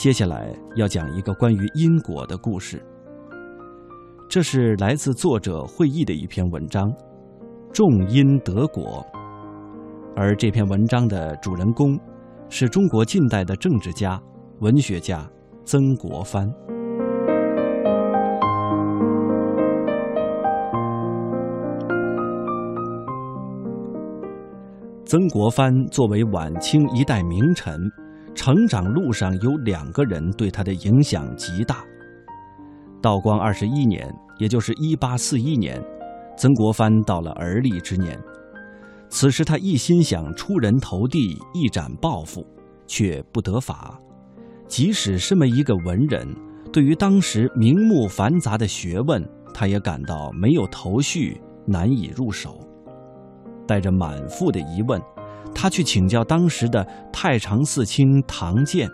接下来要讲一个关于因果的故事。这是来自作者会议的一篇文章，《种因得果》，而这篇文章的主人公是中国近代的政治家、文学家曾国藩。曾国藩作为晚清一代名臣，成长路上有两个人对他的影响极大。道光二十一年，也就是一八四一年，曾国藩到了而立之年。此时他一心想出人头地，一展抱负，却不得法。即使身为一个文人，对于当时名目繁杂的学问，他也感到没有头绪，难以入手。带着满腹的疑问，他去请教当时的太常寺卿唐建。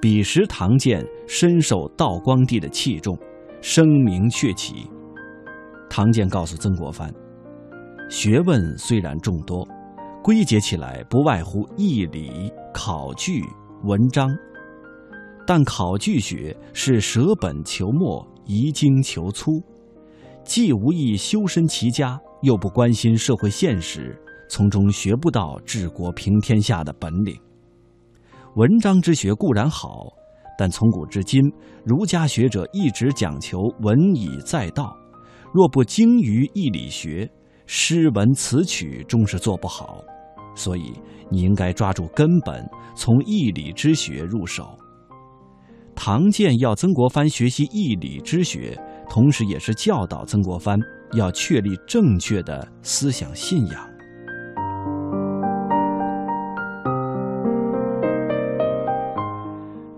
彼时唐建深受道光帝的器重，声名鹊起。唐建告诉曾国藩，学问虽然众多，归结起来不外乎义理、考据、文章，但考据学是舍本求末、移精求粗，既无意修身齐家。又不关心社会现实，从中学不到治国平天下的本领。文章之学固然好，但从古至今，儒家学者一直讲求文以载道，若不精于义理学，诗文词曲终是做不好。所以，你应该抓住根本，从义理之学入手。唐建要曾国藩学习义理之学，同时也是教导曾国藩。要确立正确的思想信仰。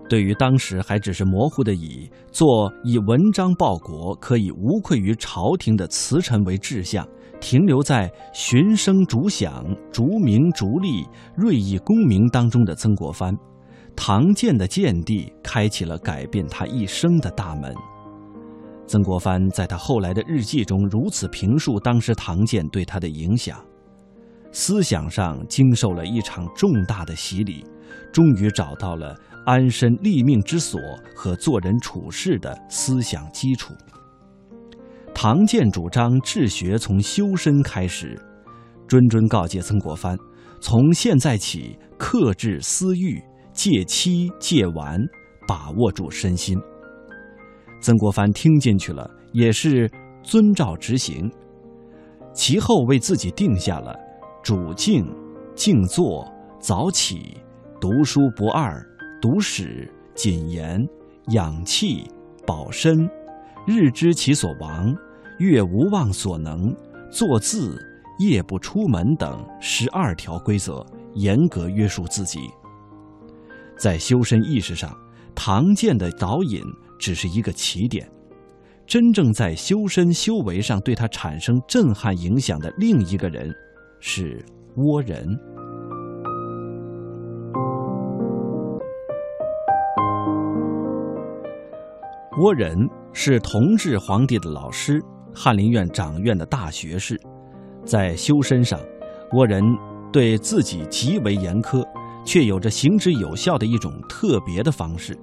对于当时还只是模糊的以做以文章报国可以无愧于朝廷的辞臣为志向，停留在循声逐响、逐名逐利、锐意功名当中的曾国藩，唐建的见地开启了改变他一生的大门。曾国藩在他后来的日记中如此评述当时唐建对他的影响：思想上经受了一场重大的洗礼，终于找到了安身立命之所和做人处事的思想基础。唐建主张治学从修身开始，谆谆告诫曾国藩，从现在起克制私欲，戒妻戒玩，把握住身心。曾国藩听进去了，也是遵照执行。其后为自己定下了主静、静坐、早起、读书不二、读史、谨言、养气、保身、日知其所亡、月无忘所能、坐字、夜不出门等十二条规则，严格约束自己。在修身意识上，唐建的导引。只是一个起点，真正在修身修为上对他产生震撼影响的另一个人，是倭人。倭人是同治皇帝的老师，翰林院掌院的大学士，在修身上，倭人对自己极为严苛，却有着行之有效的一种特别的方式。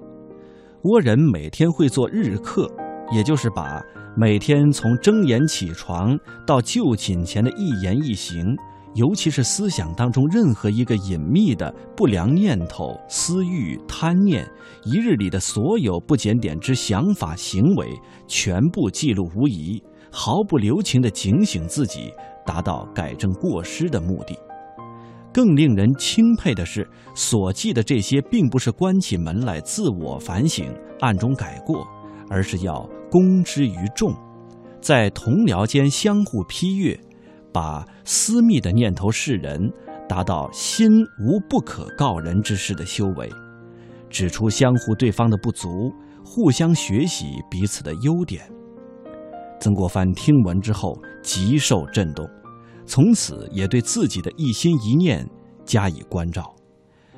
倭人每天会做日课，也就是把每天从睁眼起床到就寝前的一言一行，尤其是思想当中任何一个隐秘的不良念头、私欲、贪念，一日里的所有不检点之想法行为，全部记录无疑，毫不留情地警醒自己，达到改正过失的目的。更令人钦佩的是，所记的这些并不是关起门来自我反省、暗中改过，而是要公之于众，在同僚间相互批阅，把私密的念头示人，达到心无不可告人之事的修为，指出相互对方的不足，互相学习彼此的优点。曾国藩听闻之后，极受震动。从此也对自己的一心一念加以关照，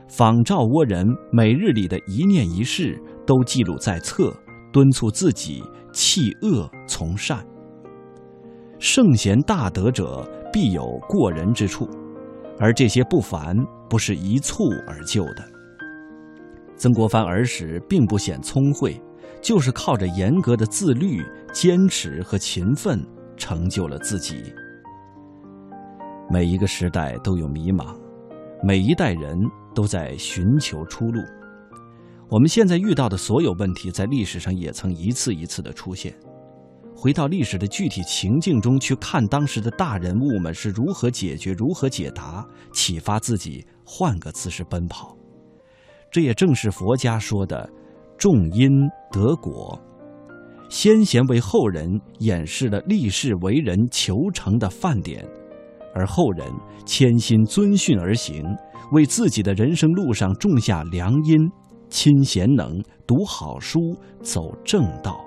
仿照倭人每日里的一念一事都记录在册，敦促自己弃恶从善。圣贤大德者必有过人之处，而这些不凡不是一蹴而就的。曾国藩儿时并不显聪慧，就是靠着严格的自律、坚持和勤奋，成就了自己。每一个时代都有迷茫，每一代人都在寻求出路。我们现在遇到的所有问题，在历史上也曾一次一次的出现。回到历史的具体情境中去看当时的大人物们是如何解决、如何解答，启发自己换个姿势奔跑。这也正是佛家说的“种因得果”。先贤为后人演示了立世为人求成的范典，而后人谦心遵训而行，为自己的人生路上种下良因，亲贤能，读好书，走正道。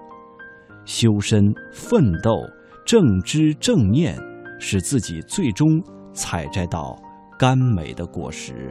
修身、奋斗、正知正念，使自己最终采摘到甘美的果实。